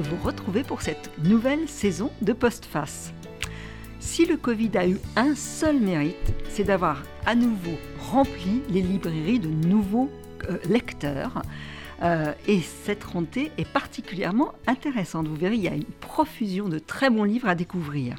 vous retrouver pour cette nouvelle saison de Postface. Si le Covid a eu un seul mérite, c'est d'avoir à nouveau rempli les librairies de nouveaux euh, lecteurs. Euh, et cette rentrée est particulièrement intéressante. Vous verrez, il y a une profusion de très bons livres à découvrir.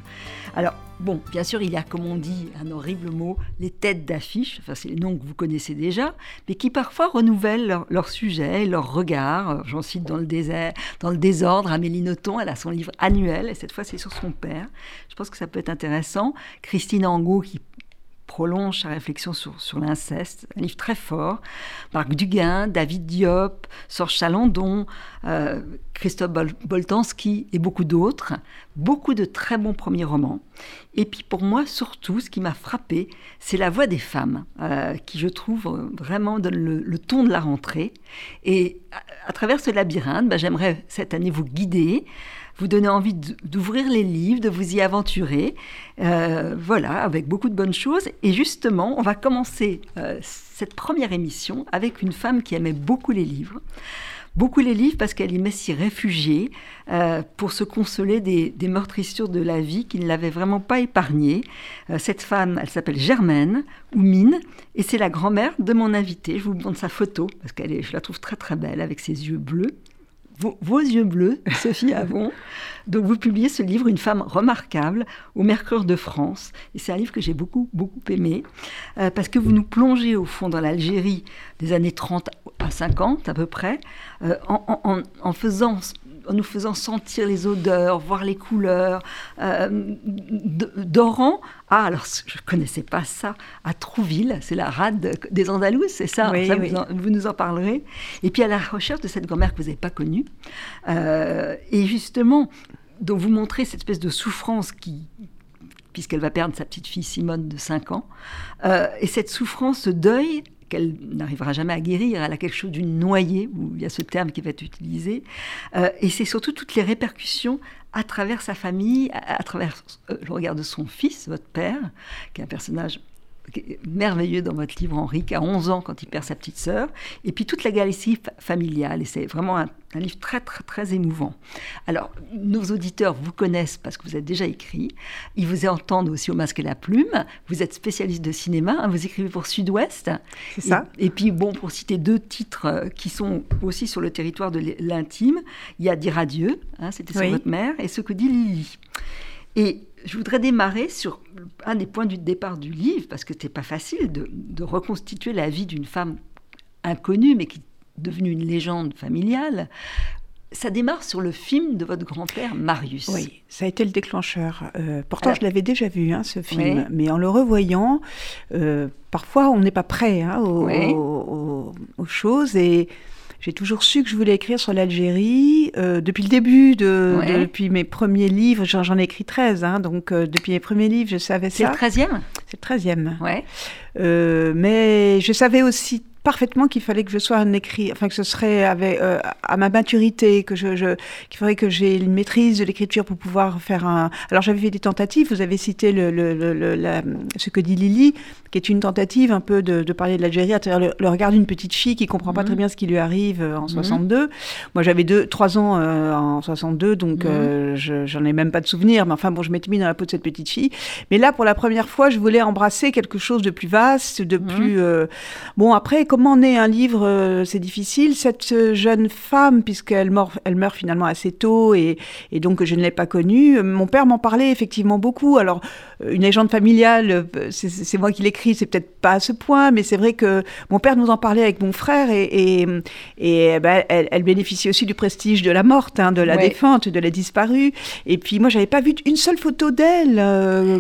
Alors, bon, bien sûr, il y a, comme on dit, un horrible mot, les têtes d'affiche, enfin, c'est les noms que vous connaissez déjà, mais qui parfois renouvellent leur, leur sujet, leur regard. J'en cite dans le, désert, dans le désordre, Amélie Nothomb, elle a son livre annuel, et cette fois, c'est sur son père. Je pense que ça peut être intéressant. Christine Angot, qui prolonge sa réflexion sur, sur l'inceste, un livre très fort. Marc Duguin, David Diop, Sorge Chalandon, euh, Christophe Boltanski et beaucoup d'autres. Beaucoup de très bons premiers romans. Et puis pour moi, surtout, ce qui m'a frappé, c'est la voix des femmes, euh, qui je trouve vraiment donne le, ton de la rentrée. Et à, travers ce labyrinthe, bah, j'aimerais cette année vous guider vous donner envie d'ouvrir les livres, de vous y aventurer. Euh, voilà, avec beaucoup de bonnes choses. Et justement, on va commencer euh, cette première émission avec une femme qui aimait beaucoup les livres. Beaucoup les livres parce qu'elle y met s'y réfugier euh, pour se consoler des, meurtrissures de la vie qui ne l'avaient vraiment pas épargnée. cette femme, elle s'appelle Germaine ou Mine et c'est la grand-mère de mon invité. Je vous montre sa photo parce qu'elle je la trouve très très belle avec ses yeux bleus vos, yeux bleus, Sophie Avon. Donc vous publiez ce livre, Une femme remarquable, au Mercure de France. Et c'est un livre que j'ai beaucoup, beaucoup aimé, euh, parce que vous nous plongez au fond dans l'Algérie des années 30 à 50 à peu près, euh, en, faisant en nous faisant sentir les odeurs, voir les couleurs, euh, d'Oran ah, alors je ne connaissais pas ça, à Trouville, c'est la rade des Andalous, c'est ça, Vous, nous en parlerez. Et puis à la recherche de cette grand-mère que vous n'avez pas connue. Euh, et justement, dont vous montrez cette espèce de souffrance qui, puisqu'elle va perdre sa petite fille Simone de 5 ans, euh, et cette souffrance, ce deuil, qu'elle n'arrivera jamais à guérir. Elle a quelque chose d'une noyée, où il y a ce terme qui va être utilisé. Euh, et c'est surtout toutes les répercussions à travers sa famille, à, travers euh, le regard de son fils, votre père, qui est un personnage merveilleux dans votre livre, Henri, qui a 11 ans quand il perd sa petite sœur, et puis toute la galaxie familiale. Et c'est vraiment un, livre très, très, très émouvant. Alors, nos auditeurs vous connaissent parce que vous êtes déjà écrit. Ils vous entendent aussi au Masque et la Plume. Vous êtes spécialiste de cinéma. Hein, vous écrivez pour Sud-Ouest. C'est ça. Et, puis, bon, pour citer deux titres euh, qui sont aussi sur le territoire de l'intime, il y a Dire adieu, hein, c'était sur votre mère, et ce que dit Lily. Et je voudrais démarrer sur un des points du départ du livre, parce que ce n'est pas facile de, reconstituer la vie d'une femme inconnue, mais qui est devenue une légende familiale. Ça démarre sur le film de votre grand-père Marius. Oui, ça a été le déclencheur. Euh, pourtant, je l'avais déjà vu, hein, ce film, mais en le revoyant, euh, parfois on n'est pas prêt hein, aux, aux, choses et j'ai toujours su que je voulais écrire sur l'Algérie. Euh, depuis le début, de, depuis mes premiers livres, j'en ai écrit 13, hein, donc euh, depuis mes premiers livres, je savais ça. C'est le 13e C'est le 13e. Ouais. Euh, mais je savais aussi parfaitement qu'il fallait que je sois un écrit, enfin que ce serait avec, euh, à ma maturité, que je, je qu'il faudrait que j'ai une maîtrise de l'écriture pour pouvoir faire un. Alors j'avais fait des tentatives. Vous avez cité le, le, le, la, ce que dit Lily, qui est une tentative un peu de, de parler de l'Algérie à travers le, regard d'une petite fille qui comprend pas mhm. très bien ce qui lui arrive euh, en 62. Mhm. Moi j'avais deux, trois ans euh, en 62, donc mhm. j'en ai même pas de souvenir. Mais enfin bon, je m'étais mis dans la peau de cette petite fille. Mais là, pour la première fois, je voulais embrasser quelque chose de plus vaste, de plus. bon après comment naît un livre, euh, c'est difficile. Cette euh, jeune femme, puisqu'elle meurt, elle meurt finalement assez tôt et, et donc je ne l'ai pas connue, mon père m'en parlait effectivement beaucoup. Alors, euh, une légende familiale, c'est moi qui c'est peut-être pas à ce point, mais c'est vrai que mon père nous en parlait avec mon frère et, et, et eh ben, elle, elle, bénéficie aussi du prestige de la morte, hein, de la défunte, de la disparue. Et puis moi, j'avais pas vu une seule photo d'elle.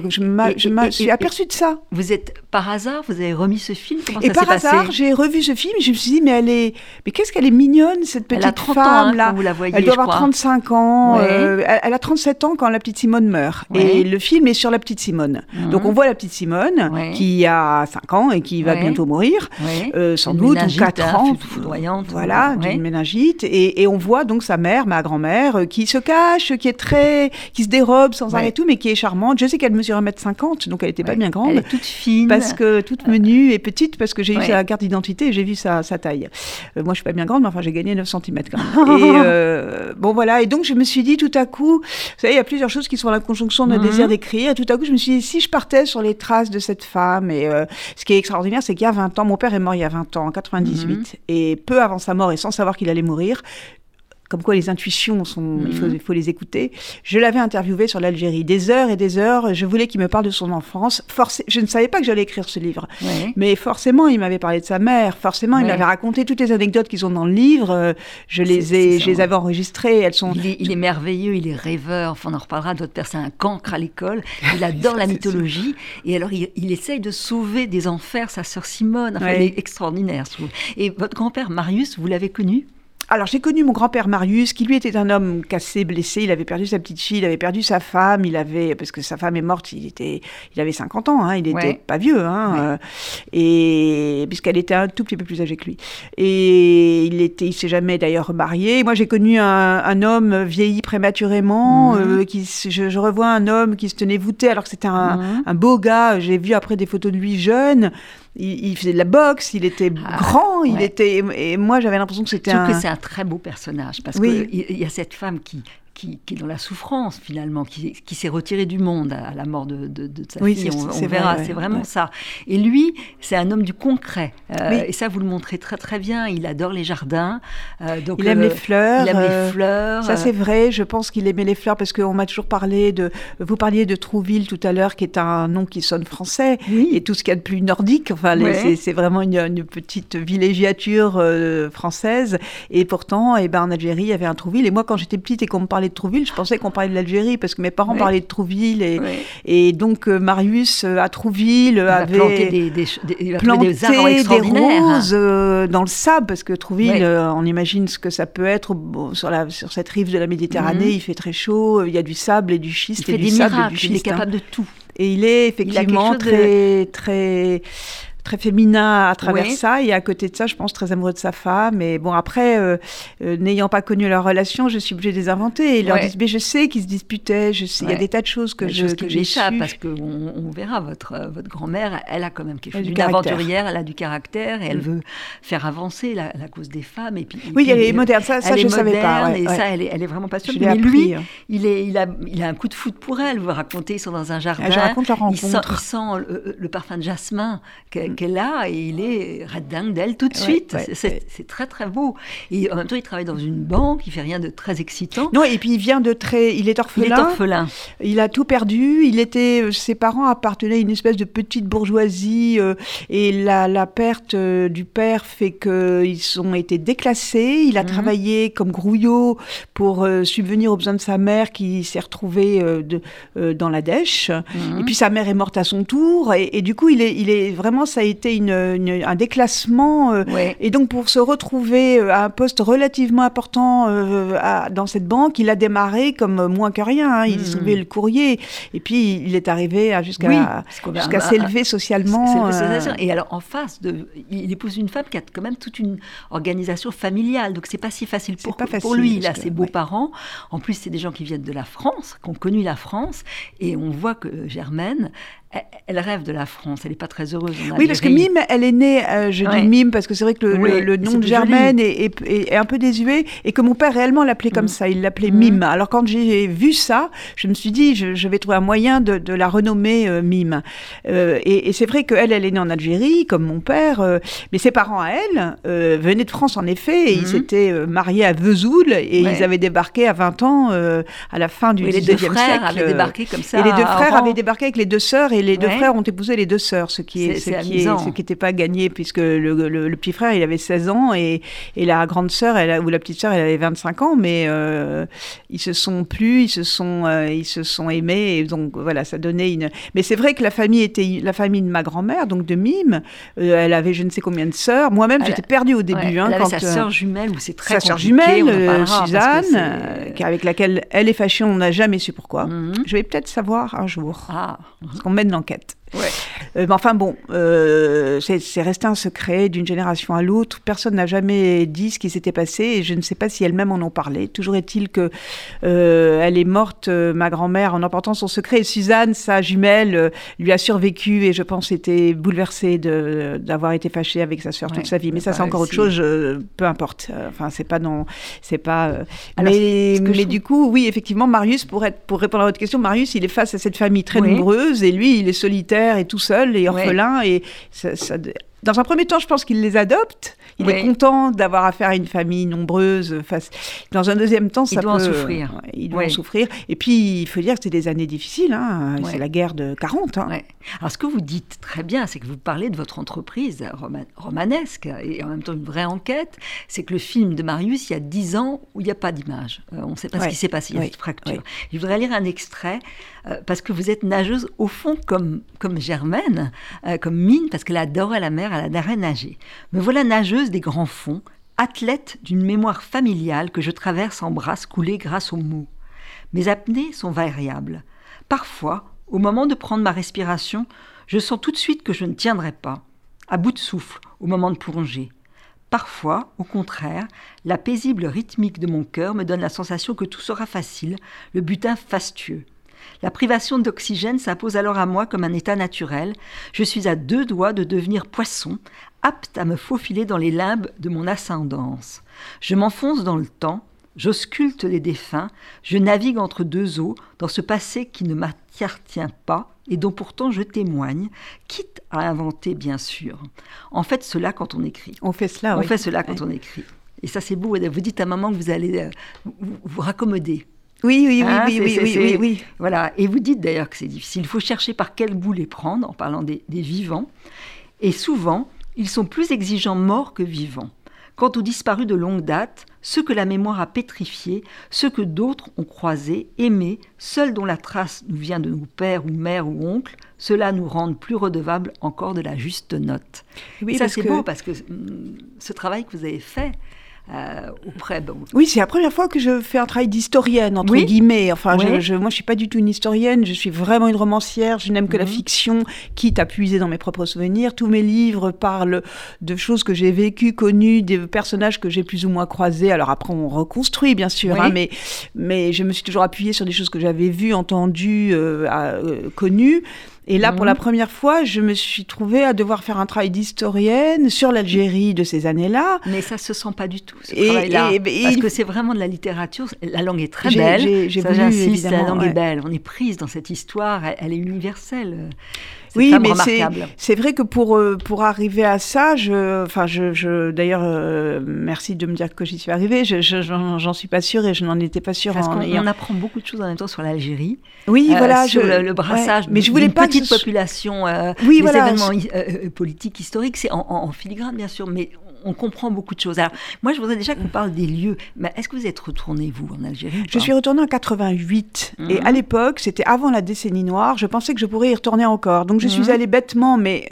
je me suis aperçue de ça. Vous êtes par hasard, vous avez remis ce film? Comment Et par hasard, j'ai revu ce film et je me suis dit, mais elle est, mais qu'est-ce qu'elle est mignonne cette petite elle a 30 femme ans, hein, là. vous la voyez, elle doit avoir 35 ans. Euh, elle, a 37 ans quand la petite Simone meurt. Et le film est sur la petite Simone. Mhm. Donc on voit la petite Simone qui a 5 ans et qui va bientôt mourir, euh, sans doute, ou 4 hein, ans, foudroyante. Voilà, d'une méningite. Et, et, on voit donc sa mère, ma grand-mère, euh, qui se cache, qui est très, qui se dérobe sans arrêt tout, mais qui est charmante. Je sais qu'elle mesure 1m50, donc elle n'était pas bien grande. Elle est toute fine parce que toute menue et petite parce que j'ai eu sa carte d'identité et j'ai vu sa, sa taille. Euh, moi, je suis pas bien grande, mais enfin, j'ai gagné 9 cm quand même. et euh, bon, voilà. Et donc, je me suis dit tout à coup, vous savez, il y a plusieurs choses qui sont la conjonction d'un mhm. désir d'écrire. Et tout à coup, je me suis dit, si je partais sur les traces de cette femme, et euh, ce qui est extraordinaire, c'est qu'il y a 20 ans, mon père est mort il y a 20 ans, en 98, mhm. et peu avant sa mort et sans savoir qu'il allait mourir, comme quoi les intuitions sont, il, faut, mhm. il, faut, les écouter. Je l'avais interviewé sur l'Algérie des heures et des heures. Je voulais qu'il me parle de son enfance. Je ne savais pas que j'allais écrire ce livre, mais forcément, il m'avait parlé de sa mère. Forcément, il m'avait raconté toutes les anecdotes qu'ils ont dans le livre. Je les ai, je les avais enregistrées. Elles sont. Il est, merveilleux, il est rêveur. Enfin, on en reparlera. D'autres personnes, un cancre à l'école. Il adore la mythologie et alors il, il, essaye de sauver des enfers sa sœur Simone. Enfin, il est extraordinaire. Et votre grand-père Marius, vous l'avez connu? Alors j'ai connu mon grand-père Marius, qui lui était un homme cassé, blessé. Il avait perdu sa petite fille, il avait perdu sa femme. Il avait parce que sa femme est morte, il était, il avait 50 ans. Hein, il n'était pas vieux, hein, euh, et puisqu'elle était un tout petit peu plus âgée que lui. Et il était, il s'est jamais d'ailleurs marié. Moi j'ai connu un, homme vieilli prématurément. Mhm. Euh, qui, je, revois un homme qui se tenait voûté alors que c'était un, mhm. un beau gars. J'ai vu après des photos de lui jeune il, faisait de la boxe, il était ah, grand, il était. Et moi, j'avais l'impression que c'était un. que c'est un très beau personnage parce qu'il y a cette femme qui, qui, est dans la souffrance finalement, qui, qui s'est retiré du monde à, la mort de, de, sa fille. On, verra, c'est vraiment ça. Et lui, c'est un homme du concret. Euh, et ça, vous le montrez très très bien. Il adore les jardins. Euh, donc, il aime les euh, fleurs. Il aime les fleurs. Ça, c'est vrai. Je pense qu'il aimait les fleurs parce qu'on m'a toujours parlé de. Vous parliez de Trouville tout à l'heure, qui est un nom qui sonne français. Et tout ce qu'il y a de plus nordique. Enfin, c'est vraiment une, petite villégiature française. Et pourtant, eh ben, en Algérie, il y avait un Trouville. Et moi, quand j'étais petite et qu'on me parlait de Trouville, je pensais qu'on parlait de l'Algérie parce que mes parents parlaient de Trouville et, et donc euh, Marius euh, à Trouville avait planté des, des, des, planté des, roses euh, dans le sable parce que Trouville, on imagine ce que ça peut être sur, la, sur cette rive de la Méditerranée. Mhm. Il fait très chaud, il y a du sable et du schiste. Il et fait du des sable miracles, et du schiste, il est capable de tout. Et il est effectivement très, très très féminin à travers ça. Et à côté de ça, je pense très amoureux de sa femme. Et bon, après, euh, euh, n'ayant pas connu leur relation, je suis obligée de les inventer. Et leur dire, mais je sais qu'ils se disputaient. Je sais, il y a des tas de choses que je que j'échappe parce qu'on on verra votre euh, votre grand-mère, elle a quand même quelque chose d'une aventurière. Elle a du caractère et elle mm. veut faire avancer la, cause des femmes. Et puis, oui, elle est moderne. Ça, ça je ne savais pas. et ça, elle est, elle est vraiment passionnée. Mais lui, hein. il est, il a, il a un coup de foot pour elle. Vous racontez, ils sont dans un jardin. Je raconte leur rencontre. Il sent, le, parfum de jasmin qu'elle là et il est dingue d'elle tout de suite. c'est très très beau. Et en même temps, il travaille dans une banque, il fait rien de très excitant. Non, et puis il vient de très, il est orphelin. Il est orphelin. Il a tout perdu. Il était, euh, ses parents appartenaient à une espèce de petite bourgeoisie euh, et la, la perte euh, du père fait qu'ils ont été déclassés. Il a mhm. travaillé comme grouillot pour subvenir aux besoins de sa mère qui s'est retrouvée de, dans la dèche. Mhm. Et puis sa mère est morte à son tour et, et, du coup il est, il est vraiment ça été une un déclassement. Euh, et donc, pour se retrouver euh, à un poste relativement important euh, dans cette banque, il a démarré comme moins que rien. Hein. Il mmh. le courrier. Et puis, il est arrivé jusqu'à jusqu'à s'élever socialement. Et alors, en face, de, il épouse une femme qui a quand même toute une organisation familiale. Donc, c'est pas si facile pour, pas pour lui. Il a ses beaux-parents. En plus, c'est des gens qui viennent de la France, qui ont connu la France. Et on voit que Germaine, elle rêve de la France, elle n'est pas très heureuse. oui, parce que Mime, elle est née, euh, je dis Mime parce que c'est vrai que le, nom de Germaine est, un peu désuet et que mon père réellement l'appelait comme mm. ça, il l'appelait mm. Mime. Alors quand j'ai vu ça, je me suis dit, je, vais trouver un moyen de, la renommer euh, Mime. Euh, et, c'est vrai qu'elle, elle est née en Algérie, comme mon père, mais ses parents à elle venaient de France en effet, et ils mm. s'étaient mariés à Vesoul et ils avaient débarqué à 20 ans à la fin du XIXe siècle. Et les deux frères avaient débarqué comme ça. Et les deux frères avaient débarqué avec les deux sœurs et les deux frères ont épousé les deux sœurs, ce qui est, ce qui ce qui n'était pas gagné puisque le, petit frère il avait 16 ans et, et la grande sœur elle, ou la petite sœur elle avait 25 ans, mais euh, ils se sont plus, ils se sont, euh, ils se sont aimés et donc voilà ça donnait une. Mais c'est vrai que la famille était la famille de ma grand-mère donc de Mime. Euh, elle avait je ne sais combien de sœurs. Moi-même j'étais perdue au début. Hein, quand, sa sœur jumelle ou c'est très sa sœur jumelle Suzanne, avec laquelle elle est fâchée, on n'a jamais su pourquoi. Mhm. Je vais peut-être savoir un jour. Ah. Parce qu'on mène l'enquête. Euh, mais enfin bon, euh, c'est resté un secret d'une génération à l'autre. Personne n'a jamais dit ce qui s'était passé et je ne sais pas si elles-mêmes en ont parlé. Toujours est-il que euh, elle est morte, ma grand-mère, en emportant son secret. Et Suzanne, sa jumelle, lui a survécu et je pense était bouleversée d'avoir été fâchée avec sa sœur toute sa vie. Mais ça, c'est encore autre chose. peu importe. Enfin, c'est pas non, c'est pas. mais, mais du coup, oui, effectivement, Marius, pour être, pour répondre à votre question, Marius, il est face à cette famille très nombreuse et lui, il est solitaire et tout seul et orphelin. Et ça, dans un premier temps, je pense qu'il les adopte. Il est content d'avoir affaire à une famille nombreuse. Face... Dans un deuxième temps, ça il doit en souffrir. Il doit en souffrir. Et puis, il faut dire que c'est des années difficiles. Hein. C'est la guerre de 40. Hein. Alors, ce que vous dites très bien, c'est que vous parlez de votre entreprise romanesque et en même temps une vraie enquête. C'est que le film de Marius, il y a dix ans où il n'y a pas d'image. Euh, on ne sait pas ce qui s'est passé. Il y a cette fracture. Je voudrais lire un extrait euh, parce que vous êtes nageuse au fond comme, comme Germaine, euh, comme Mine, parce qu'elle adorait la mer, elle adorait nager. Me voilà nageuse des grands fonds, athlète d'une mémoire familiale que je traverse en brasse coulée grâce aux mots. Mes apnées sont variables. Parfois, au moment de prendre ma respiration, je sens tout de suite que je ne tiendrai pas, à bout de souffle, au moment de plonger. Parfois, au contraire, la paisible rythmique de mon cœur me donne la sensation que tout sera facile, le butin fastueux. La privation d'oxygène s'impose alors à moi comme un état naturel. Je suis à deux doigts de devenir poisson, apte à me faufiler dans les limbes de mon ascendance. Je m'enfonce dans le temps, j'ausculte les défunts, je navigue entre deux eaux dans ce passé qui ne m'appartient pas et dont pourtant je témoigne, quitte à inventer bien sûr. En fait, cela quand on écrit. On fait cela, On fait cela quand on écrit. Et ça, c'est beau. Vous dites à maman que vous allez euh, vous, vous raccommoder. Oui, oui, oui, hein, oui, oui, oui, oui, Voilà. Et vous dites d'ailleurs que c'est difficile. Il faut chercher par quel bout les prendre, en parlant des, vivants. Et souvent, ils sont plus exigeants morts que vivants. Quant aux disparus de longue date, ceux que la mémoire a pétrifiés, ceux que d'autres ont croisés, aimés, seuls dont la trace nous vient de nos pères ou mères ou oncles, cela nous rend plus redevables encore de la juste note. Oui, ça c'est beau parce que hum, ce travail que vous avez fait, euh, auprès. Oui, c'est la première fois que je fais un travail d'historienne, entre guillemets. Enfin, je, moi, je suis pas du tout une historienne, je suis vraiment une romancière, je n'aime que la mhm. fiction, quitte à puiser dans mes propres souvenirs. Tous mes livres parlent de choses que j'ai vécues, connues, des personnages que j'ai plus ou moins croisés. Alors après, on reconstruit, bien sûr, hein, mais, mais je me suis toujours appuyée sur des choses que j'avais vues, entendues, euh, euh, connues. Et là, pour la mhm. première fois, je me suis trouvée à devoir faire un travail d'historienne sur l'Algérie de ces années-là. Mais ça se sent pas du tout, ce travail-là. Parce que c'est vraiment de la littérature. La langue est très belle. J'ai j'insiste, la langue est belle. On est prise dans cette histoire. Elle, est universelle. Oui, mais c'est vrai que pour, euh, pour arriver à ça, je, enfin, je, je d'ailleurs, euh, merci de me dire que j'y suis arrivée. J'en suis pas sûre et je n'en étais pas sûre. Parce qu'on on apprend beaucoup de choses en même temps sur l'Algérie. Oui, euh, voilà. Sur le, brassage mais je voulais pas petite population, oui, des événements politiques, historiques, c'est en, en, filigrane, bien sûr, mais on comprend beaucoup de choses. Alors, moi, je voudrais déjà qu'on parle des lieux. Mais est-ce que vous êtes retourné, vous, en Algérie Je suis retournée en 88. Et mhm. à l'époque, c'était avant la décennie noire, je pensais que je pourrais y retourner encore. Donc, je suis mhm. allée bêtement, mais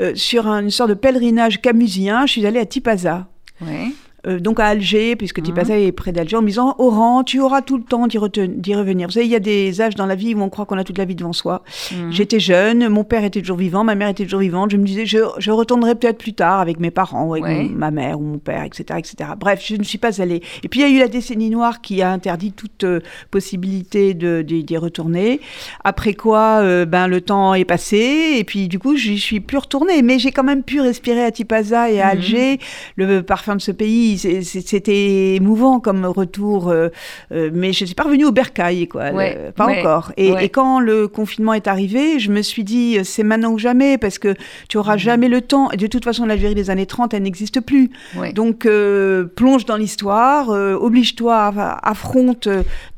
euh, sur une sorte de pèlerinage camusien, je suis allée à Tipaza. Oui. Euh, donc à Alger, puisque mmh. Tipaza est près d'Alger, en me disant Oran, tu auras tout le temps d'y revenir. Vous savez, il y a des âges dans la vie où on croit qu'on a toute la vie devant soi. Mmh. J'étais jeune, mon père était toujours vivant, ma mère était toujours vivante. Je me disais, je, je retournerai peut-être plus tard avec mes parents, avec ma mère ou mon père, etc., etc. Bref, je ne suis pas allée. Et puis il y a eu la décennie noire qui a interdit toute euh, possibilité d'y retourner. Après quoi, euh, ben le temps est passé et puis du coup, je suis plus retournée. Mais j'ai quand même pu respirer à Tipaza et à mmh. Alger le parfum de ce pays c'était émouvant comme retour, euh, euh, mais je ne suis pas revenue au bercail, quoi, pas encore. Et, quand le confinement est arrivé, je me suis dit, c'est maintenant ou jamais, parce que tu auras mm. jamais le temps. Et de toute façon, l'Algérie des années 30, elle n'existe plus. Donc, euh, plonge dans l'histoire, oblige-toi, affronte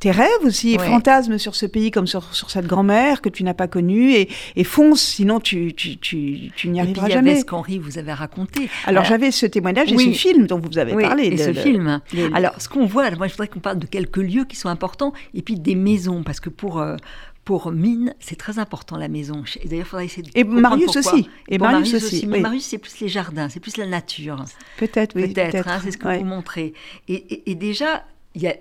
tes rêves aussi, fantasme sur ce pays comme sur, sur cette grand-mère que tu n'as pas connue, et, et, fonce, sinon tu, tu, tu, tu n'y arriveras jamais. Il y avait ce qu'Henri vous avait raconté. Alors, j'avais ce témoignage et ce film dont vous avez et ce film. Alors, ce qu'on voit, moi, je voudrais qu'on parle de quelques lieux qui sont importants et puis des maisons, parce que pour euh, pour Mine, c'est très important la maison. Et d'ailleurs, il faudrait essayer de Et Marius aussi. Et Marius, aussi. Mais Marius, c'est plus les jardins, c'est plus la nature. Peut-être, oui. Peut-être, hein, c'est ce que vous montrez. Et, et, déjà, il y a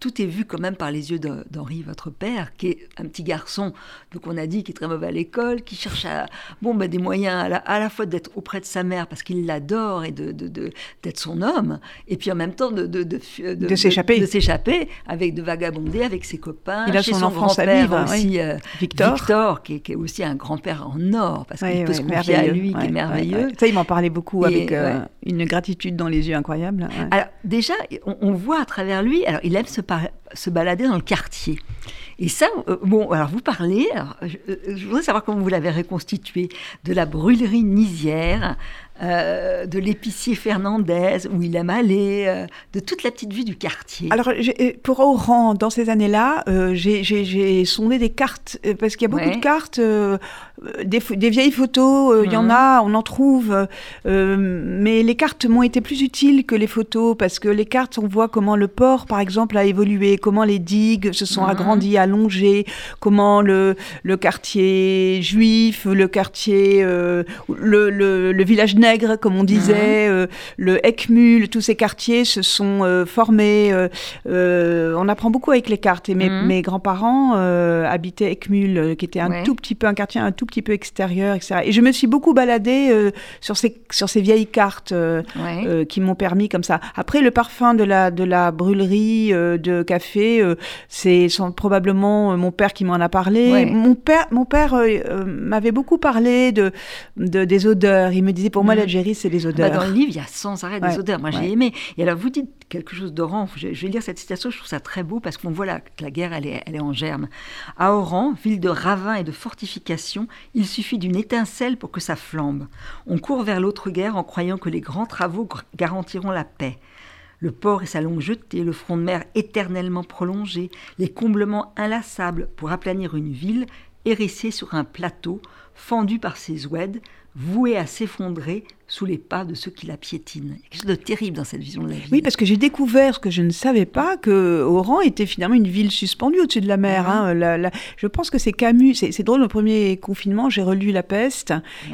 tout est vu quand même par les yeux d'Henri, votre père, qui est un petit garçon, donc on a dit, qui est très mauvais à l'école, qui cherche à, bon, ben, des moyens à la, à la fois d'être auprès de sa mère parce qu'il l'adore et d'être de, de, son homme, et puis en même temps de, de, de s'échapper. De s'échapper avec de vagabonder avec ses copains. Il a chez son, grand-père aussi, euh, Victor, Victor qui, est, qui, est, aussi un grand-père en or, parce qu'il peut se confier à lui, qui est merveilleux. Ça, il m'en parlait beaucoup avec euh, une gratitude dans les yeux incroyable. Alors déjà, on, on, voit à travers lui, alors il aime se, se balader dans le quartier. Et ça, euh, bon, alors vous parlez, alors, je, je, voudrais savoir comment vous l'avez reconstitué, de la brûlerie Nisière, euh, de l'épicier Fernandez, où il aime aller, euh, de toute la petite vie du quartier. Alors, euh, pour Oran, dans ces années-là, euh, j'ai sondé des cartes, parce qu'il y a beaucoup ouais. de cartes, des, des, vieilles photos, il mmh. y en mhm. a, on en trouve, mais les cartes m'ont été plus utiles que les photos, parce que les cartes, on voit comment le port, par exemple, a évolué, comment les digues se sont mmh. agrandies, allongées, comment le, le quartier juif, le quartier, le, le, le village comme on disait, mmh. euh, le Ekmul, tous ces quartiers se sont euh, formés. Euh, on apprend beaucoup avec les cartes. Et mes, mmh. mes grands-parents habitaient Ekmul, qui était un ouais. tout petit peu, un quartier un tout petit peu extérieur, etc. Et je me suis beaucoup baladée sur, ces, sur ces vieilles cartes ouais. qui m'ont permis comme ça. Après, le parfum de la, de la brûlerie de café, c'est probablement mon père qui m'en a parlé. Ouais. Mon père, mon père m'avait beaucoup parlé de, de, des odeurs. Il me disait, pour moi, l'Algérie, c'est les odeurs. Bah dans le livre, il y a sans arrêt ouais, des odeurs. Moi, ouais. j'ai aimé. Et alors, vous dites quelque chose d'Oran. Je, je, vais lire cette citation, je trouve ça très beau parce qu'on voit la, que la guerre, elle est, elle est en germe. À Oran, ville de ravins et de fortifications, il suffit d'une étincelle pour que ça flambe. On court vers l'autre guerre en croyant que les grands travaux garantiront la paix. Le port et sa longue jetée, le front de mer éternellement prolongé, les comblements inlassables pour aplanir une ville hérissée sur un plateau, fendu par ses oueds, voué à s'effondrer sous les pas de ceux qui la piétinent. Il y a quelque chose de terrible dans cette vision de la vie. Oui, parce que j'ai découvert ce que je ne savais pas, que Oran était finalement une ville suspendue au-dessus de la mer. Mmh. Hein. La, la, je pense que c'est Camus, c'est drôle, au premier confinement, j'ai relu La Peste,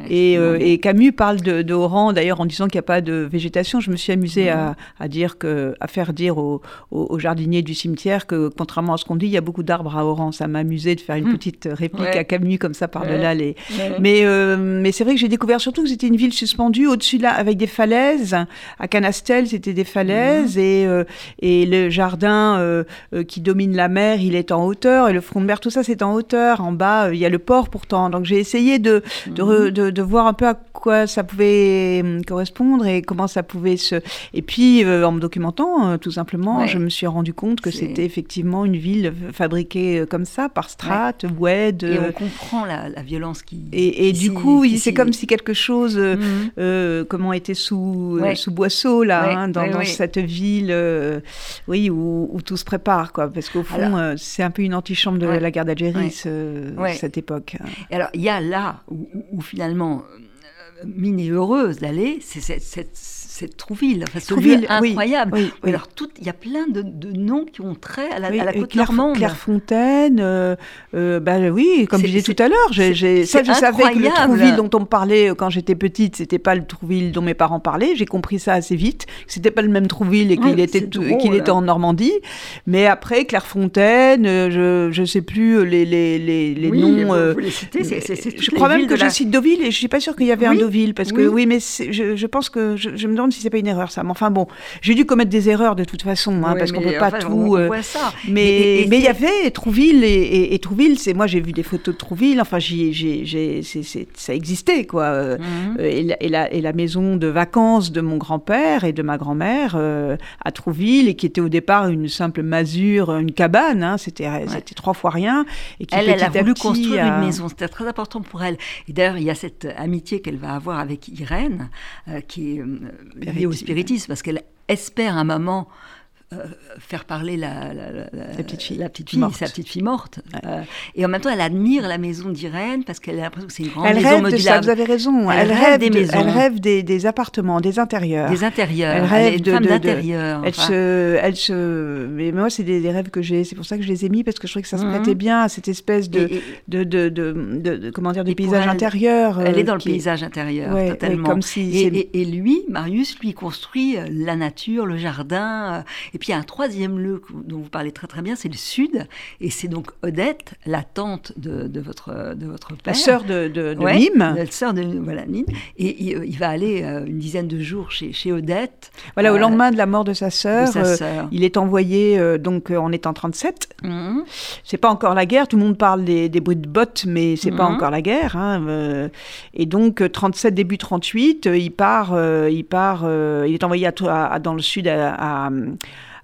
et, euh, et, Camus parle de, de Oran, d'ailleurs en disant qu'il n'y a pas de végétation. Je me suis amusée mmh. à, à, dire que, à faire dire aux, aux, jardiniers du cimetière que, contrairement à ce qu'on dit, il y a beaucoup d'arbres à Oran. Ça m'amusait de faire une mmh. petite réplique ouais. à Camus comme ça par-delà les... Mais, euh, mais c'est vrai que j'ai découvert surtout que c'était une ville suspendue au-dessus là, avec des falaises. À Canastel, c'était des falaises. Mmh. Et, euh, et le jardin euh, euh, qui domine la mer, il est en hauteur. Et le front de mer, tout ça, c'est en hauteur. En bas, il y a le port pourtant. Donc j'ai essayé de, de, de, de, voir un peu à quoi ça pouvait hum, correspondre et comment ça pouvait se. Et puis, en me documentant, tout simplement, ouais. je me suis rendu compte que c'était effectivement une ville fabriquée comme ça, par strates, ouais. WED. Et on comprend la, la violence qui. Et, et du coup, c'est comme si quelque chose. Mmh euh, comment était sous, ouais. euh, sous Boisseau, là, ouais, hein, dans, ouais, dans cette ville euh, oui, où, où, tout se prépare, quoi. Parce qu'au fond, euh, c'est un peu une antichambre de la guerre d'Algérie, ce, cette époque. Et alors, il y a là où, où finalement, euh, Mine est heureuse d'aller, c'est cette, cette cette Trouville, enfin, ce Trouville, lieu incroyable. Oui, oui, Alors, il y a plein de, de, noms qui ont trait à la, à la côte Claire, normande. Clairefontaine, euh, euh, bah, oui, comme je disais tout à l'heure, ça, je savais que le Trouville dont on me parlait quand j'étais petite, c'était pas le Trouville dont mes parents parlaient. J'ai compris ça assez vite, que c'était pas le même Trouville et qu'il était, était en Normandie. Mais après, Clairefontaine, euh, je ne sais plus les, les, les, les oui, noms. Vous, les citez, c'est Je crois même que je cite Deauville et je suis pas sûre qu'il y avait un Deauville, parce que oui, mais je, je pense que je, je me demande si c'est pas une erreur ça. Mais enfin bon, j'ai dû commettre des erreurs de toute façon, hein, oui, parce qu'on peut pas enfin, tout. On, on ça. Mais et, et mais il y avait Trouville et, et, et Trouville. C'est moi j'ai vu des photos de Trouville. Enfin j'ai ça existait quoi. Mm -hmm. et, la, et, la, et la maison de vacances de mon grand-père et de ma grand-mère euh, à Trouville et qui était au départ une simple masure, une cabane. Hein, C'était ouais. trois fois rien. Et qui elle, elle a voulu construire a... une maison. C'était très important pour elle. Et d'ailleurs il y a cette amitié qu'elle va avoir avec Irène, euh, qui est euh, liée au spiritisme, parce qu'elle espère un moment faire parler la, la, la, la, petite fille, la petite fille sa petite fille morte. Ouais. Euh, et en même temps, elle admire la maison d'Irène parce qu'elle a l'impression que c'est une grande elle maison rêve modulable. De ça, vous avez raison. Elle, elle rêve, rêve des de, maisons. Elle rêve des, des, appartements, des intérieurs. Des intérieurs. Elle rêve elle de, femme d'intérieur. Elle enfin. se, elle se. Mais moi, c'est des, des, rêves que j'ai. C'est pour ça que je les ai mis parce que je trouvais que ça se prêtait mmh. bien à cette espèce de, et, et, de, de, comment dire, de paysage intérieur. Elle est dans le paysage intérieur, ouais, totalement. comme si et, et, lui, Marius, lui construit la nature, le jardin. Et puis il y a un troisième lieu dont vous parlez très très bien, c'est le sud. Et c'est donc Odette, la tante de, de votre, de votre père. La sœur de, de, Ouais. La sœur de voilà. Et il, il va aller euh, une dizaine de jours chez, chez Odette. Voilà, au euh, lendemain de la mort de sa sœur, euh, il est envoyé euh, donc euh, en étant 37. Mhm. C'est pas encore la guerre, tout le monde parle des, des bruits de bottes, mais c'est pas Mhm. encore la guerre. hein, euh, et donc euh, 37 début 38, euh, il part, euh, il part, euh, il est envoyé à, à- à- dans le sud à, à,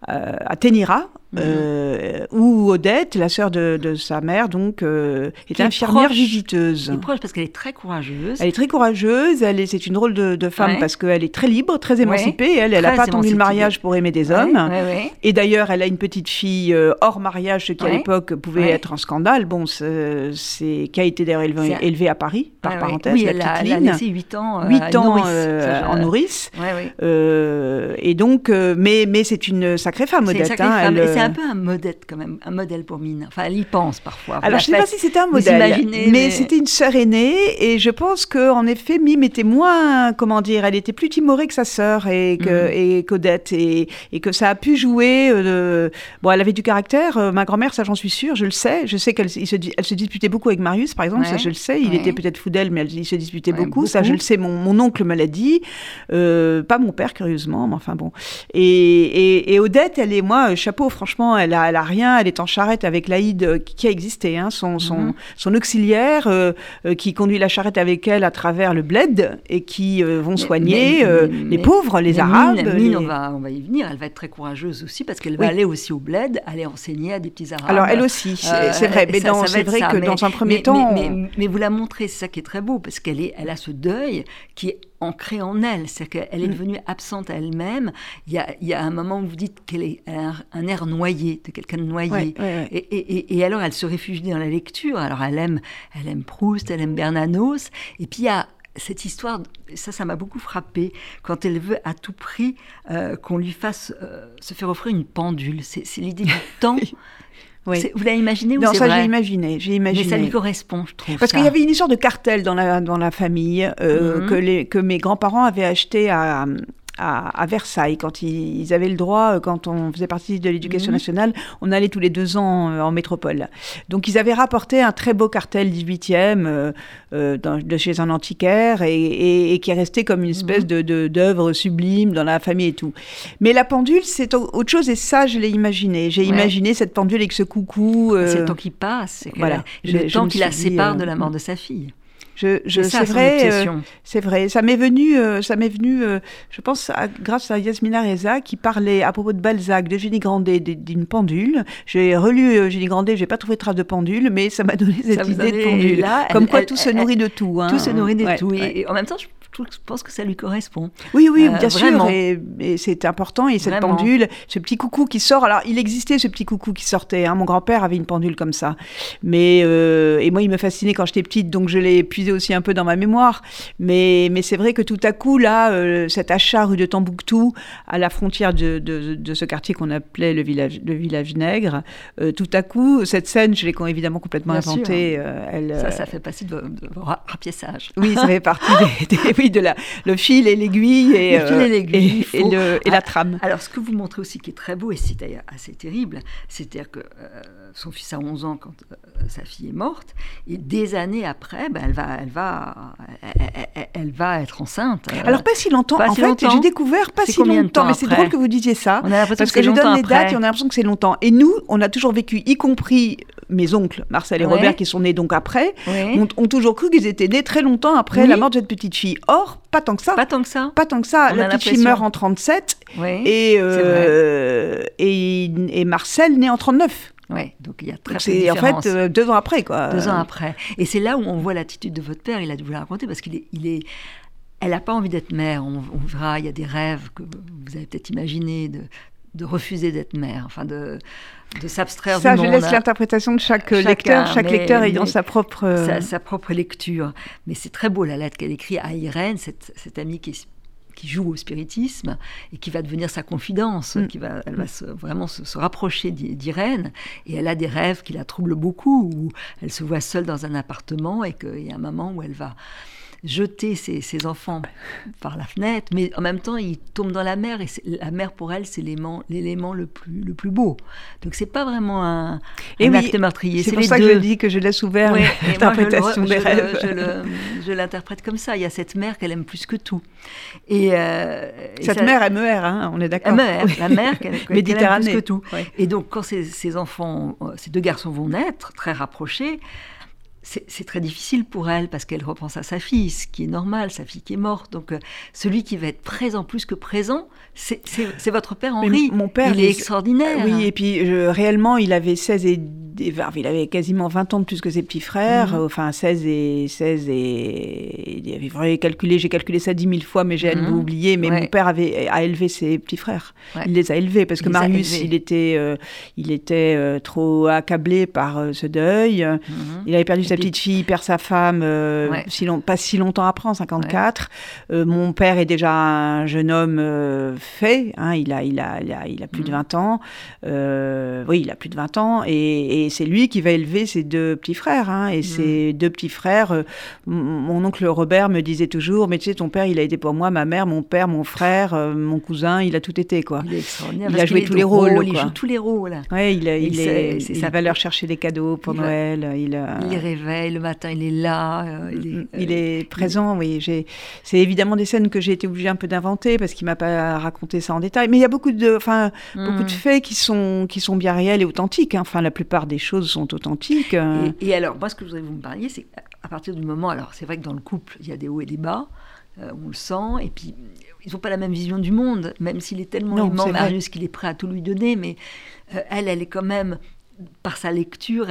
à- Ténira. Mhm. euh, où Odette, la sœur de, de sa mère, donc euh, est infirmière proche. visiteuse. Elle est proche parce qu'elle est très courageuse. Elle est très courageuse, elle est, c'est une drôle de, de femme Ouais. parce qu'elle est très libre, très Ouais. émancipée. Elle, elle n'a pas attendu le mariage pour aimer des hommes. ouais. Et d'ailleurs, elle a une petite fille euh, hors mariage, ce qui à l'époque pouvait être un scandale. Bon, c'est, qui a été d'ailleurs élevé, C'est- élevé à Paris, par parenthèse, Oui, la elle a, petite elle a Lynn. laissé 8 ans, euh, 8 à une ans nourrice. en nourrice. Et donc, mais, mais c'est une sacrée femme, une Odette. sacrée hein, femme. elle, c'est un peu un modèle quand même, un modèle pour Mine. Enfin, elle y pense parfois. Alors, je ne sais pas si c'était un modèle, imaginez, mais, mais- c'était une sœur aînée, et je pense que en effet, Mime était moins, comment dire, elle était plus timorée que sa sœur et que Mhm. et qu'Odette, et, et que ça a pu jouer. euh, Bon, elle avait du caractère. euh, ma grand-mère, ça j'en suis sûre, je le sais. Je sais qu'elle se, elle se disputait beaucoup avec Marius, par exemple, ça je le sais. Il Ouais. était peut-être fou d'elle, mais elle, il se disputait Ouais, beaucoup. Ça, je le sais. Mon, mon oncle me l'a dit, Euh, pas mon père, curieusement, mais enfin bon. Et, et, et Odette, elle est, moi, chapeau, franchement, elle a, elle a rien. Elle est en charrette avec Laïd, euh, qui a existé, hein, son, son, Mhm. son auxiliaire, euh, euh, qui conduit la charrette avec elle à travers le bled et qui euh, vont Mais- soigner mais- euh, mais- les pauvres, les Arabes. Mine, Mine, les- on, va, on va y venir. Elle va être très courageuse aussi parce qu'elle va aller aussi au bled, aller enseigner à des petits Arabes. Alors elle aussi, c'est vrai, mais c'est vrai ça, que dans un premier temps, Mais, vous la montrez, c'est ça qui est très beau, parce qu'elle elle a ce deuil qui est ancré en elle. C'est-à-dire qu'elle est Mm. devenue absente à elle-même. Il y a, il y a un moment où vous dites qu'elle est un, un air noyé, de quelqu'un de noyé. Ouais, ouais, ouais. Et, et- et- et alors, elle se réfugie dans la lecture. Alors, elle aime, elle aime Proust, elle aime Bernanos. Et puis, il y a cette histoire, ça, ça m'a beaucoup frappé, quand elle veut à tout prix euh, qu'on lui fasse euh, se faire offrir une pendule. C'est l'idée du temps. Oui. Vous l'avez imaginé ou Non, ça j'ai imaginé, j'ai Mais imaginé. ça lui correspond, je trouve. Parce qu'il y avait une histoire de cartel dans la, dans la famille euh, Mhm. que, les, que mes grands-parents avaient acheté à, à, à Versailles quand ils, ils avaient le droit, euh, quand on faisait partie de l'éducation Mhm. nationale, on allait tous les deux ans euh, en métropole. Donc ils avaient rapporté un très beau cartel 18e euh, dans- de chez un antiquaire et, et- et qui est resté comme une espèce Mhm. de d'œuvre sublime dans la famille et tout. Mais la pendule, c'est au- autre chose et ça, je l'ai imaginé. J'ai Ouais. imaginé cette pendule avec ce coucou. euh, C'est le temps qui passe, voilà. le je temps qui la dit, sépare euh, de la mort de sa fille. Je, je, C'est vrai, euh, c'est vrai. Ça m'est venu, euh, ça m'est venu, euh, je pense, à- grâce à Yasmina Reza qui parlait à propos de Balzac, de Génie Grandet, d'une pendule. J'ai relu Génie Grandet, j'ai pas trouvé trace de pendule, mais ça m'a donné cette idée de pendule. là, Comme elle- quoi elle- tout se nourrit de tout. hein. Tout se nourrit de Ouais, tout. Et- ouais. Et, en même temps, je, je pense que ça lui correspond. Oui, oui, Euh, bien sûr, et, et c'est important. Et cette Vraiment. pendule, ce petit coucou qui sort. Alors, il existait ce petit coucou qui sortait. hein. Mon grand-père avait une pendule comme ça. Mais euh, et moi, il me fascinait quand j'étais petite, donc je l'ai épuisé aussi un peu dans ma mémoire. Mais, mais c'est vrai que tout à coup, là, euh, cet achat rue de Tambouctou, à la frontière de, de, de ce quartier qu'on appelait le village, le village nègre, tout à coup, cette scène, je l'ai évidemment complètement Bien sûr. inventée. elle, Ça, ça fait partie de vos, de vos ra- rapiessages. oui, ça fait partie des, des- oui, de la, le fil et l'aiguille et, Le fil et l'aiguille, et, il faut- et le- et la trame. Alors, ce que vous montrez aussi qui est très beau, et c'est d'ailleurs assez terrible, c'est-à-dire que euh, son fils a 11 ans quand euh, sa fille est morte, et des années après, ben, elle, va, elle, va, elle, elle- elle va être enceinte. euh, Alors pas si longtemps. pas en si fait, longtemps. j'ai découvert pas C'est si longtemps. temps Mais c'est drôle que vous disiez ça. on a l'impression Parce que je donne les après. dates et on a l'impression que c'est longtemps. Et nous, on a toujours vécu, y compris mes oncles, Marcel et Ouais. Robert, qui sont nés donc après, Oui. ont, ont toujours cru qu'ils étaient nés très longtemps après Oui. la mort de cette petite fille. Or, pas tant que ça. Pas tant que ça. Pas tant que ça. On la petite fille meurt en 37 Oui. et, euh, et, et Marcel naît en 39. Ouais, donc il y a très peu de c'est en différence. fait euh, deux ans après. Quoi. Deux ans après. Et c'est là où on voit l'attitude de votre père, il a dû vous la raconter, parce qu'il est, il est, elle n'a pas envie d'être mère. On, on verra, il y a des rêves que vous avez peut-être imaginés de, de refuser d'être mère, enfin de, de s'abstraire Ça, du je monde. laisse l'interprétation de chaque Chacun, lecteur, chaque mais- lecteur ayant sa propre. euh, sa, sa propre lecture. Mais c'est très beau la lettre qu'elle écrit à Irène, cette, cette amie qui, est- qui joue au spiritisme et qui va devenir sa confidence, Mm. qui va, elle va se- vraiment se, se rapprocher d'I- d'Irène. Et elle a des rêves qui la troublent beaucoup, où elle se voit seule dans un appartement et qu'il y a un moment où elle va jeter ses, ses, enfants par la fenêtre, mais en même temps, ils tombent dans la mer, et la mer, pour elle, c'est l'élément le plus, le plus beau. Donc, c'est pas vraiment un, un acte meurtrier. C'est pour ça que je dis que je laisse ouvert l'interprétation des rêves. Je l'interprète comme ça. Il y a cette mer qu'elle aime plus que tout. Et, euh, cette mer MER, hein, on est d'accord. MER, la mer qu'elle qu aime plus que tout. Et donc, quand ces, ces enfants, euh, ces deux garçons vont naître, très rapprochés, c'est très difficile pour elle parce qu'elle repense à sa fille, ce qui est normal, sa fille qui est morte. Donc, euh, celui qui va être présent plus que présent, c'est votre père Henri. mon père, il est extraordinaire. Oui, et puis réellement, il avait 16 et il avait quasiment 20 ans de plus que ses petits frères, mhm. enfin 16 et 16 et il avait calculé, j'ai calculé ça 10 000 fois, mais j'ai mmh. oublié. Mais mon père avait a élevé ses petits frères. Il les a élevés parce que Marius, il était, euh, il était euh, trop accablé par euh, ce deuil. Mhm. Il avait perdu sa petite fille, perd sa femme, si long, pas si longtemps après, en 54. mon père est déjà un jeune homme fait. Hein, il, a, il, a, il, a, il a plus de 20 mhm. ans. oui, il a plus de 20 ans et, et c'est lui qui va élever ses deux petits frères. Hein, et ses deux petits frères, mon oncle Robert me disait toujours, mais tu sais, ton père, il a été pour moi, ma mère, mon père, mon frère, euh, mon cousin, il a tout été, quoi. Il est extraordinaire. Il a joué tous les rôles. Il joue tous les rôles. Ouais, il, il, est, il va leur chercher des cadeaux pour Noël. il, les réveille le matin, il est là. Euh, il, est, euh, présent, oui. C'est évidemment des scènes que j'ai été obligée un peu d'inventer parce qu'il m'a pas raconté ça en détail. Mais il y a beaucoup de, enfin, beaucoup de hmm. faits qui sont, qui sont bien réels et authentiques. Hein. Enfin, la plupart des choses sont authentiques. Et, et alors, moi, ce que je voudrais vous me parliez, c'est à partir du moment, alors c'est vrai que dans le couple, il y a des hauts et des bas, euh, on le sent, et puis ils n'ont pas la même vision du monde, même s'il est tellement non, aimant, Marius, qu'il est prêt à tout lui donner, mais euh, elle, elle est quand même, par sa lecture,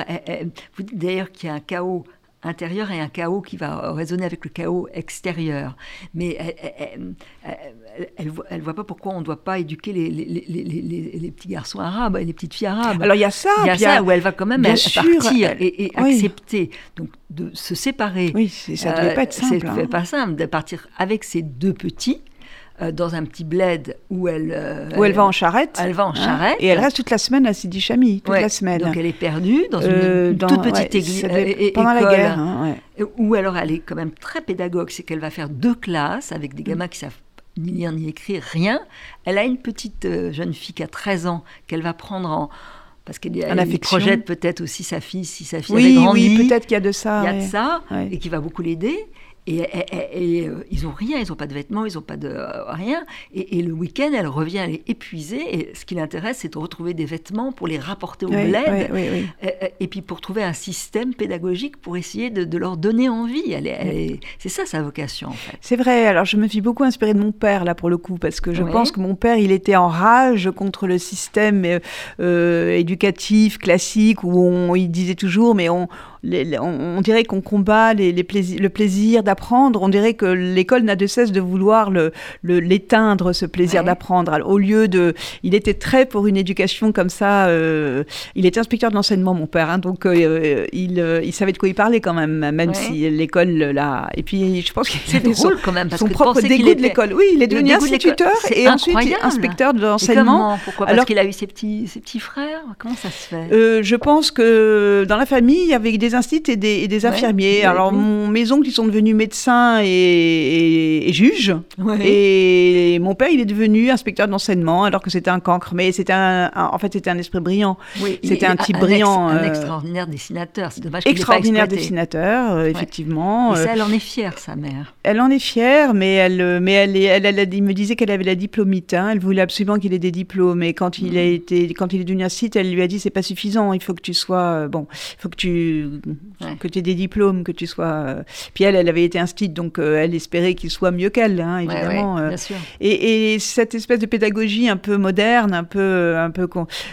vous dites d'ailleurs qu'il y a un chaos intérieur et un chaos qui va résonner avec le chaos extérieur. Mais elle, elle, elle, voit, pas pourquoi on ne doit pas éduquer les, les, les, les, petits garçons arabes et les petites filles arabes. Alors il y a ça. Il y a ça où elle va quand même partir et, accepter donc de se séparer. Oui, ça ne devait pas être simple. C'est hein. pas simple de partir avec ses deux petits euh, dans un petit bled où elle... Euh, où elle va en charrette. Elle va en hein, charrette. et elle reste toute la semaine à Sidi Chami, toute la semaine. Donc elle est perdue dans une, euh, toute petite église. pendant la guerre. Hein, où alors elle est quand même très pédagogue, c'est qu'elle va faire deux classes avec des gamins qui savent ni lire ni écrire, rien. Elle a une petite jeune fille qui a 13 ans qu'elle va prendre en parce qu'elle projette peut-être aussi sa fille si sa fille oui, avait grandi. Oui, peut-être qu'il y a de ça. Il y a de ça et qui va beaucoup l'aider. Et, euh, ils n'ont rien, ils n'ont pas de vêtements, ils n'ont pas de euh, rien. Et, le week-end, elle revient, elle est épuisée. Et ce qui l'intéresse, c'est de retrouver des vêtements pour les rapporter au bled. et, puis pour trouver un système pédagogique pour essayer de, leur donner envie. Elle c'est ça sa vocation, en fait. C'est vrai. Alors je me suis beaucoup inspirée de mon père, là, pour le coup, parce que je pense que mon père, il était en rage contre le système euh, éducatif classique où on, il disait toujours, mais on, on, dirait qu'on combat les, les le plaisir d'apprendre. On dirait que l'école n'a de cesse de vouloir l'éteindre, le, ce plaisir d'apprendre. Au lieu de, il était très pour une éducation comme ça. Euh, il était inspecteur de l'enseignement, mon père, hein, donc euh, il, euh, il, savait de quoi il parlait quand même, même si l'école là. Et puis je pense qu'il avait son, quand même, parce son propre dégoût de l'école. Oui, il est devenu instituteur et ensuite inspecteur de l'enseignement. Pourquoi Parce qu'il a eu ses petits, ses petits frères? Comment ça se fait? Je pense que dans la famille, il y avait des des instituts et des, infirmiers. Alors, mon, mes oncles, ils sont devenus médecins et, juges. Et mon père, il est devenu inspecteur d'enseignement, alors que c'était un cancre. Mais c'était un, en fait, c'était un esprit brillant. c'était un type brillant. un euh, extraordinaire dessinateur. C'est dommage Extraordinaire dessinateur, euh, effectivement. Et ça, euh, elle en est fière, sa mère. Elle en est fière, mais elle, mais elle, elle, elle, me disait qu'elle avait la diplomite. Hein. Elle voulait absolument qu'il ait des diplômes. Et quand il a mm. été, quand il est devenu un site, elle lui a dit c'est pas suffisant. Il faut que tu sois, bon, il faut que tu que tu aies des diplômes, que tu sois. Euh, puis elle, elle avait été instite, donc euh, elle espérait qu'il soit mieux qu'elle, hein, évidemment. Euh. bien sûr. Et, et, cette espèce de pédagogie un peu moderne, un peu, un peu,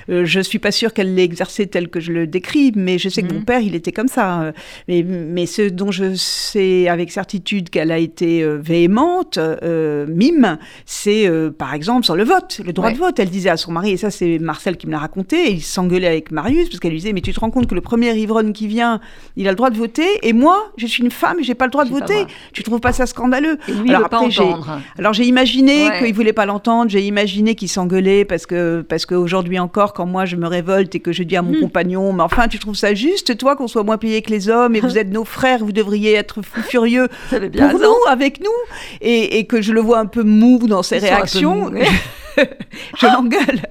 je suis pas sûre qu'elle l'ait exercée telle que je le décris, mais je sais que mon mhm. père, il était comme ça. Mais, mais ce dont je sais avec certitude qu'elle a été véhémente, mime, c'est par exemple sur le vote, le droit de vote. Elle disait à son mari, et ça c'est Marcel qui me l'a raconté, il s'engueulait avec Marius parce qu'elle lui disait, mais tu te rends compte que le premier ivrogne qui vient il a le droit de voter, et moi, je suis une femme, j'ai pas le droit de voter. Tu trouves pas ça scandaleux Et lui, pas entendre. Alors j'ai imaginé Ouais. qu'il voulait pas l'entendre, j'ai imaginé qu'il s'engueulait parce que parce qu'aujourd'hui encore, quand moi je me révolte et que je dis à mon Hmm. compagnon, mais enfin, tu trouves ça juste, toi, qu'on soit moins payé que les hommes, et vous êtes nos frères, vous devriez être furieux pour raison. nous, avec nous, et, et que je le vois un peu mou dans ses Ils réactions. je l'engueule.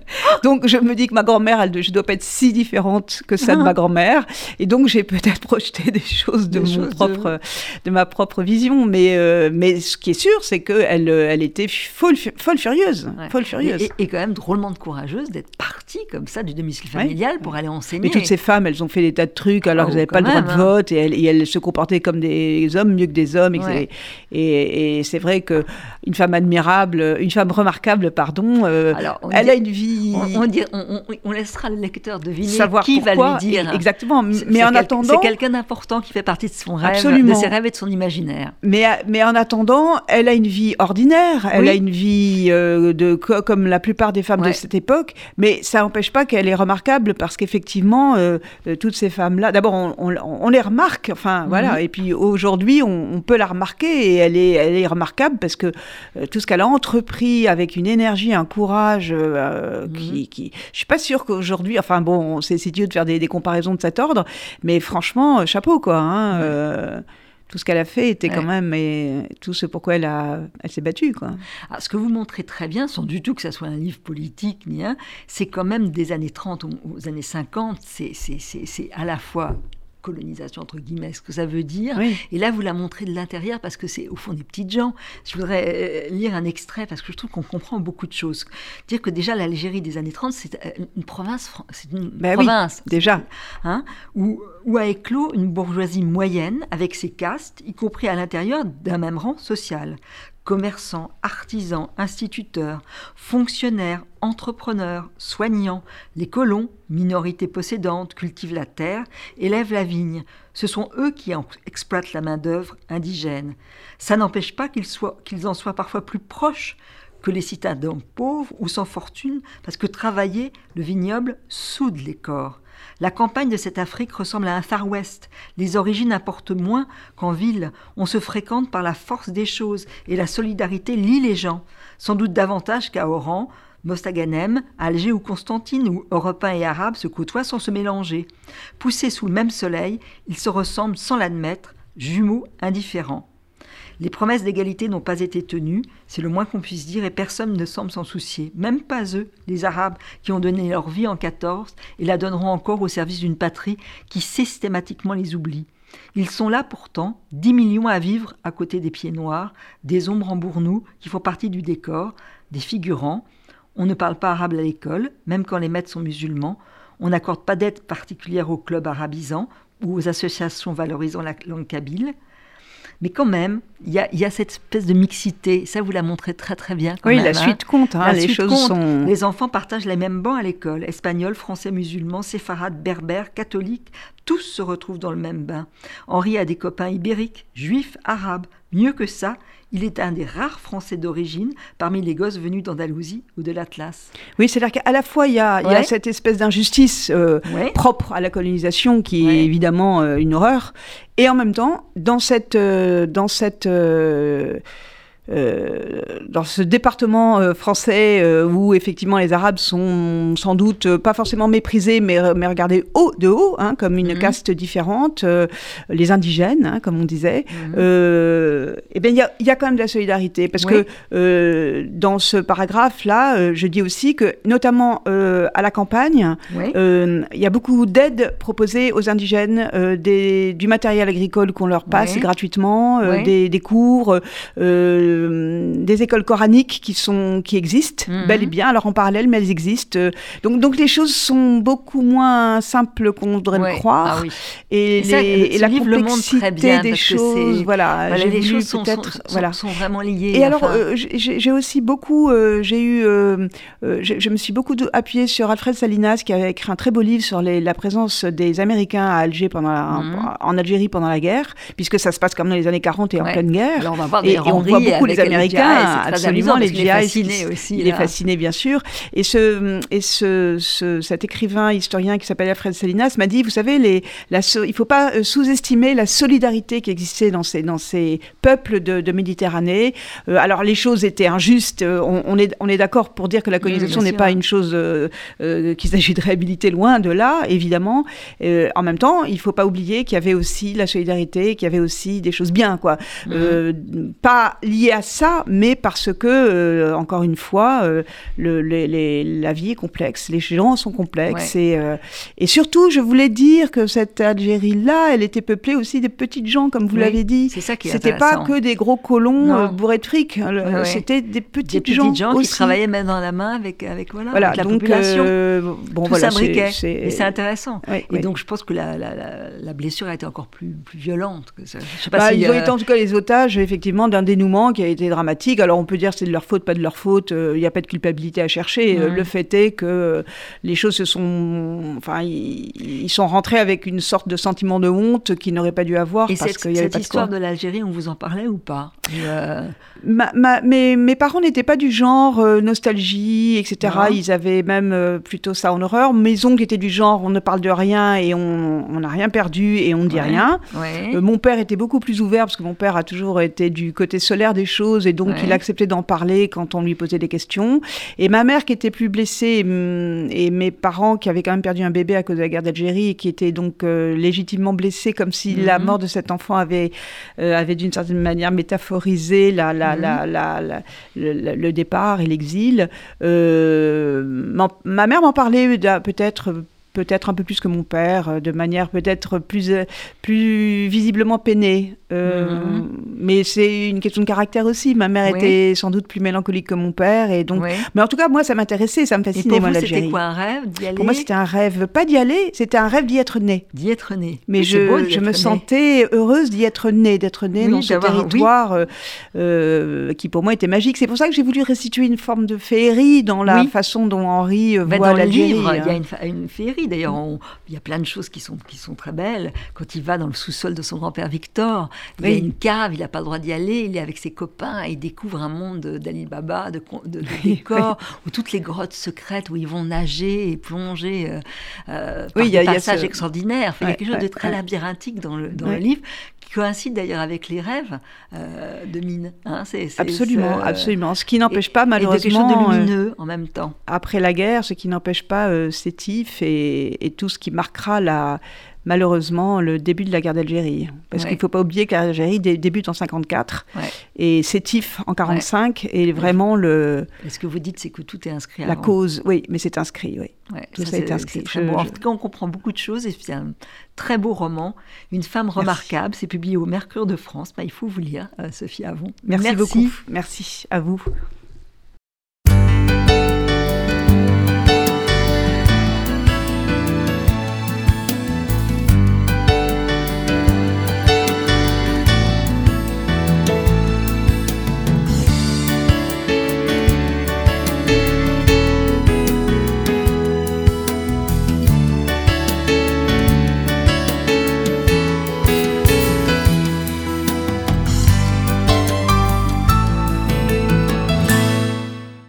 Donc je me dis que ma grand-mère, elle, je dois pas être si différente que ça de ma grand-mère, et donc j'ai peut-être projeté des choses de Des mon choses propre, de... ma propre vision, mais euh, mais ce qui est sûr, c'est que elle, euh, elle était folle, folle furieuse, Ouais. folle furieuse. Et, et- et quand même drôlement de courageuse d'être partie comme ça du domicile Ouais. familial pour aller enseigner. Mais toutes ces femmes, elles ont fait des tas de trucs alors Ah, qu'elles n'avaient pas le droit de hein. vote et elles, et elles se comportaient comme des hommes mieux que des hommes. et Ouais. c'est- Et, et c'est vrai que une femme admirable, une femme remarquable, pardon, euh, Alors, elle dit- a une vie. On, on dit- on- on- on laissera le lecteur deviner savoir qui pourquoi. va lui dire. Exactement. Mais en quel- attendant, c'est quelqu'un d'important qui fait partie de son rêve, Absolument. de ses rêves et de son imaginaire. Mais, mais en attendant, elle a une vie ordinaire, elle Oui. a une vie euh, de, co- comme la plupart des femmes Ouais. de cette époque, mais ça n'empêche pas qu'elle est remarquable parce qu'effectivement, euh, euh, toutes ces femmes-là, d'abord, on, les remarque, enfin Mhm. voilà, et puis aujourd'hui, on, peut la remarquer et elle est, elle est remarquable parce que euh, tout ce qu'elle a entrepris avec une énergie, un courage euh, Mhm. qui, qui. Je suis pas sûre qu'aujourd'hui, enfin bon, c'est idiot de faire des, des comparaisons de cet ordre, mais franchement, euh, chapeau quoi. hein, euh, tout ce qu'elle a fait était quand même et tout ce pourquoi elle a elle s'est battue quoi. Ce que vous montrez très bien, sans du tout que ça soit un livre politique ni un, c'est quand même des années 30 aux, années 50, c'est- c'est c'est- c'est à la fois colonisation entre guillemets, ce que ça veut dire. Oui. Et là, vous la montrez de l'intérieur parce que c'est au fond des petites gens. Je voudrais euh, lire un extrait parce que je trouve qu'on comprend beaucoup de choses. Dire que déjà l'Algérie des années 30, c'est euh, une province, c'est une Ben oui, province déjà. hein, où, où a éclos une bourgeoisie moyenne avec ses castes, y compris à l'intérieur d'un même rang social. Commerçants, artisans, instituteurs, fonctionnaires, entrepreneurs, soignants, les colons, minorités possédantes, cultivent la terre, élèvent la vigne. Ce sont eux qui en- exploitent la main-d'œuvre indigène. Ça n'empêche pas qu'ils en soient parfois plus proches que les citadins pauvres ou sans fortune, parce que travailler le vignoble soude les corps. La campagne de cette Afrique ressemble à un Far West. Les origines importent moins qu'en ville. On se fréquente par la force des choses et la solidarité lie les gens. Sans doute davantage qu'à Oran, Mostaganem, Alger ou Constantine, où Européens et Arabes se côtoient sans se mélanger. Poussés sous le même soleil, ils se ressemblent sans l'admettre, jumeaux indifférents. Les promesses d'égalité n'ont pas été tenues, c'est le moins qu'on puisse dire, et personne ne semble s'en soucier. Même pas eux, les Arabes, qui ont donné leur vie en 14 et la donneront encore au service d'une patrie qui systématiquement les oublie. Ils sont là pourtant, 10 millions à vivre à côté des pieds noirs, des ombres en bournou qui font partie du décor, des figurants. On ne parle pas arabe à l'école, même quand les maîtres sont musulmans. On n'accorde pas d'aide particulière aux clubs arabisants ou aux associations valorisant la langue kabyle. Mais quand même, il y a, y a cette espèce de mixité. Ça, vous la montrez très très bien. Quand Oui, même, la hein. suite compte, hein, La les suite choses compte. sont. Les enfants partagent les mêmes bancs à l'école. Espagnols, français, musulmans, séfarades, berbères, catholiques, tous se retrouvent dans le même bain. Henri a des copains ibériques, juifs, arabes. Mieux que ça, il est un des rares Français d'origine parmi les gosses venus d'Andalousie ou de l'Atlas. Oui, c'est-à-dire qu'à la fois il y a, il y a Ouais. cette espèce d'injustice euh, Ouais. propre à la colonisation qui Ouais. est évidemment euh, une horreur, et en même temps dans cette euh, dans cette euh, dans ce département euh, français euh, où effectivement les Arabes sont sans doute pas forcément méprisés, mais, mais regardés haut, de haut, hein, comme une Mhm. caste différente, les indigènes, hein, comme on disait, Mhm. eh bien il y a, il y a quand même de la solidarité parce Oui. que dans ce paragraphe-là, je dis aussi que notamment à la campagne, il y a beaucoup d'aides proposées aux indigènes, des, du matériel agricole qu'on leur passe gratuitement, des cours, euh, des écoles coraniques qui, sont, qui existent, Mhm. bel et bien, alors en parallèle, mais elles existent. Euh, Donc, donc les choses sont beaucoup moins simples qu'on voudrait Ouais. le croire. Ah oui. Et, Et ça, les- et la complexité bien, des choses, voilà, les choses sont, sont, peut-être, sont- voilà. sont vraiment liées. Et alors, euh, j'ai aussi beaucoup, euh, j'ai eu, euh, je me suis beaucoup appuyée sur Alfred Salinas qui avait écrit un très beau livre sur les- la présence des Américains à Alger pendant la- Mhm. en, en Algérie pendant la guerre, puisque ça se passe comme dans les années 40 et en pleine guerre. Alors, on va voir Et, des et on voit beaucoup beaucoup les Américains, absolument les GI. Il est fasciné aussi. Il est fasciné, bien sûr. Et, ce, et ce, cet écrivain historien qui s'appelle Alfred Salinas m'a dit, vous savez, les, la, il ne faut pas euh, sous-estimer la solidarité qui existait dans ces, dans ces peuples de, Méditerranée. Euh, alors les choses étaient injustes. Euh, on, est, on est d'accord pour dire que la colonisation n'est pas une chose qu'il s'agit de réhabiliter loin de là, évidemment. en même temps, il ne faut pas oublier qu'il y avait aussi la solidarité, qu'il y avait aussi des choses bien, quoi. Mhm. pas liées à ça, mais parce que, encore une fois, le, les, la vie est complexe, les gens sont complexes. Et, et surtout, je voulais dire que cette Algérie-là, elle était peuplée aussi des petites gens, comme vous l'avez dit. C'est ça qui C'était pas que des gros colons euh, bourrés de fric. Hein, c'était des petites gens, gens aussi. qui travaillaient main dans la main avec, avec, voilà, avec la population. Euh, bon, Tout voilà, Et c'est intéressant. et donc, je pense que la, la, la, blessure a été encore plus, plus violente. Que ça. Je sais pas bah, ils ont été en tout cas les otages, effectivement, d'un dénouement qui a été dramatique. Alors, on peut dire c'est de leur faute, pas de leur faute. Euh, il n'y a pas de culpabilité à chercher. Le fait est que les choses se sont. Enfin, ils, sont rentrés avec une sorte de sentiment de honte qu'ils n'auraient pas dû avoir. Et parce cette, cette histoire de, l'Algérie, on vous en parlait ou pas? Euh, ma, mes, mes, parents n'étaient pas du genre euh, nostalgie, etc. Ils avaient même euh, plutôt ça en horreur. Mes oncles étaient du genre on ne parle de rien et on n'a rien perdu et on ne dit rien. mon père était beaucoup plus ouvert parce que mon père a toujours été du côté solaire des choses et donc il acceptait d'en parler quand on lui posait des questions. Et ma mère qui était plus blessée mm, et, mes parents qui avaient quand même perdu un bébé à cause de la guerre d'Algérie et qui étaient donc légitimement blessés comme si la mhm. mort de cet enfant avait, avait d'une certaine manière métaphorisé la, la Mhm. le, départ et l'exil. Euh, ma, mère m'en parlait peut-être peut-être un peu plus que mon père, euh, de manière peut-être plus, euh, plus visiblement peinée. Euh, mhm. Mais c'est une question de caractère aussi. Ma mère était sans doute plus mélancolique que mon père. Et donc... Mais en tout cas, moi, ça m'intéressait, ça me fascinait, moi, l'Algérie. C'était quoi, un rêve d'y aller Pour moi, c'était un rêve, pas d'y aller, c'était un rêve d'y être né. D'y être né. Mais je, je me sentais heureuse d'y être née, d'être née dans ce territoire qui, pour moi, était magique. C'est pour ça que j'ai voulu restituer une forme de féerie dans la façon dont Henri voit l'Algérie. il y a hein. une, une féerie D'ailleurs, il y a plein de choses qui sont, qui sont très belles. Quand il va dans le sous-sol de son grand-père Victor, il y a une cave, il n'a pas le droit d'y aller, il est avec ses copains et il découvre un monde d'Ali Baba, de, de, décors, où toutes les grottes secrètes où ils vont nager et plonger euh, euh par des passages extraordinaires. il y a quelque chose de très labyrinthique dans le, dans le livre coïncide d'ailleurs avec les rêves euh, de Mine. Hein, absolument, absolument. Ce qui n'empêche pas malheureusement. Et quelque chose de lumineux en même temps. Après la guerre, ce qui n'empêche pas euh, Sétif et, et, tout ce qui marquera la, malheureusement le début de la guerre d'Algérie. Parce qu'il ne faut pas oublier que l'Algérie débute en 54 et Sétif en 45 et vraiment le. Ce que vous dites, c'est que tout est inscrit. La cause, oui, mais c'est inscrit, oui. tout ça, est, inscrit. En tout cas, on comprend beaucoup de choses et c'est un très beau roman, Une femme remarquable. C'est publié au Mercure de France. Bah, il faut vous lire, euh, Sophie Avon. Merci, Merci beaucoup. Merci à vous.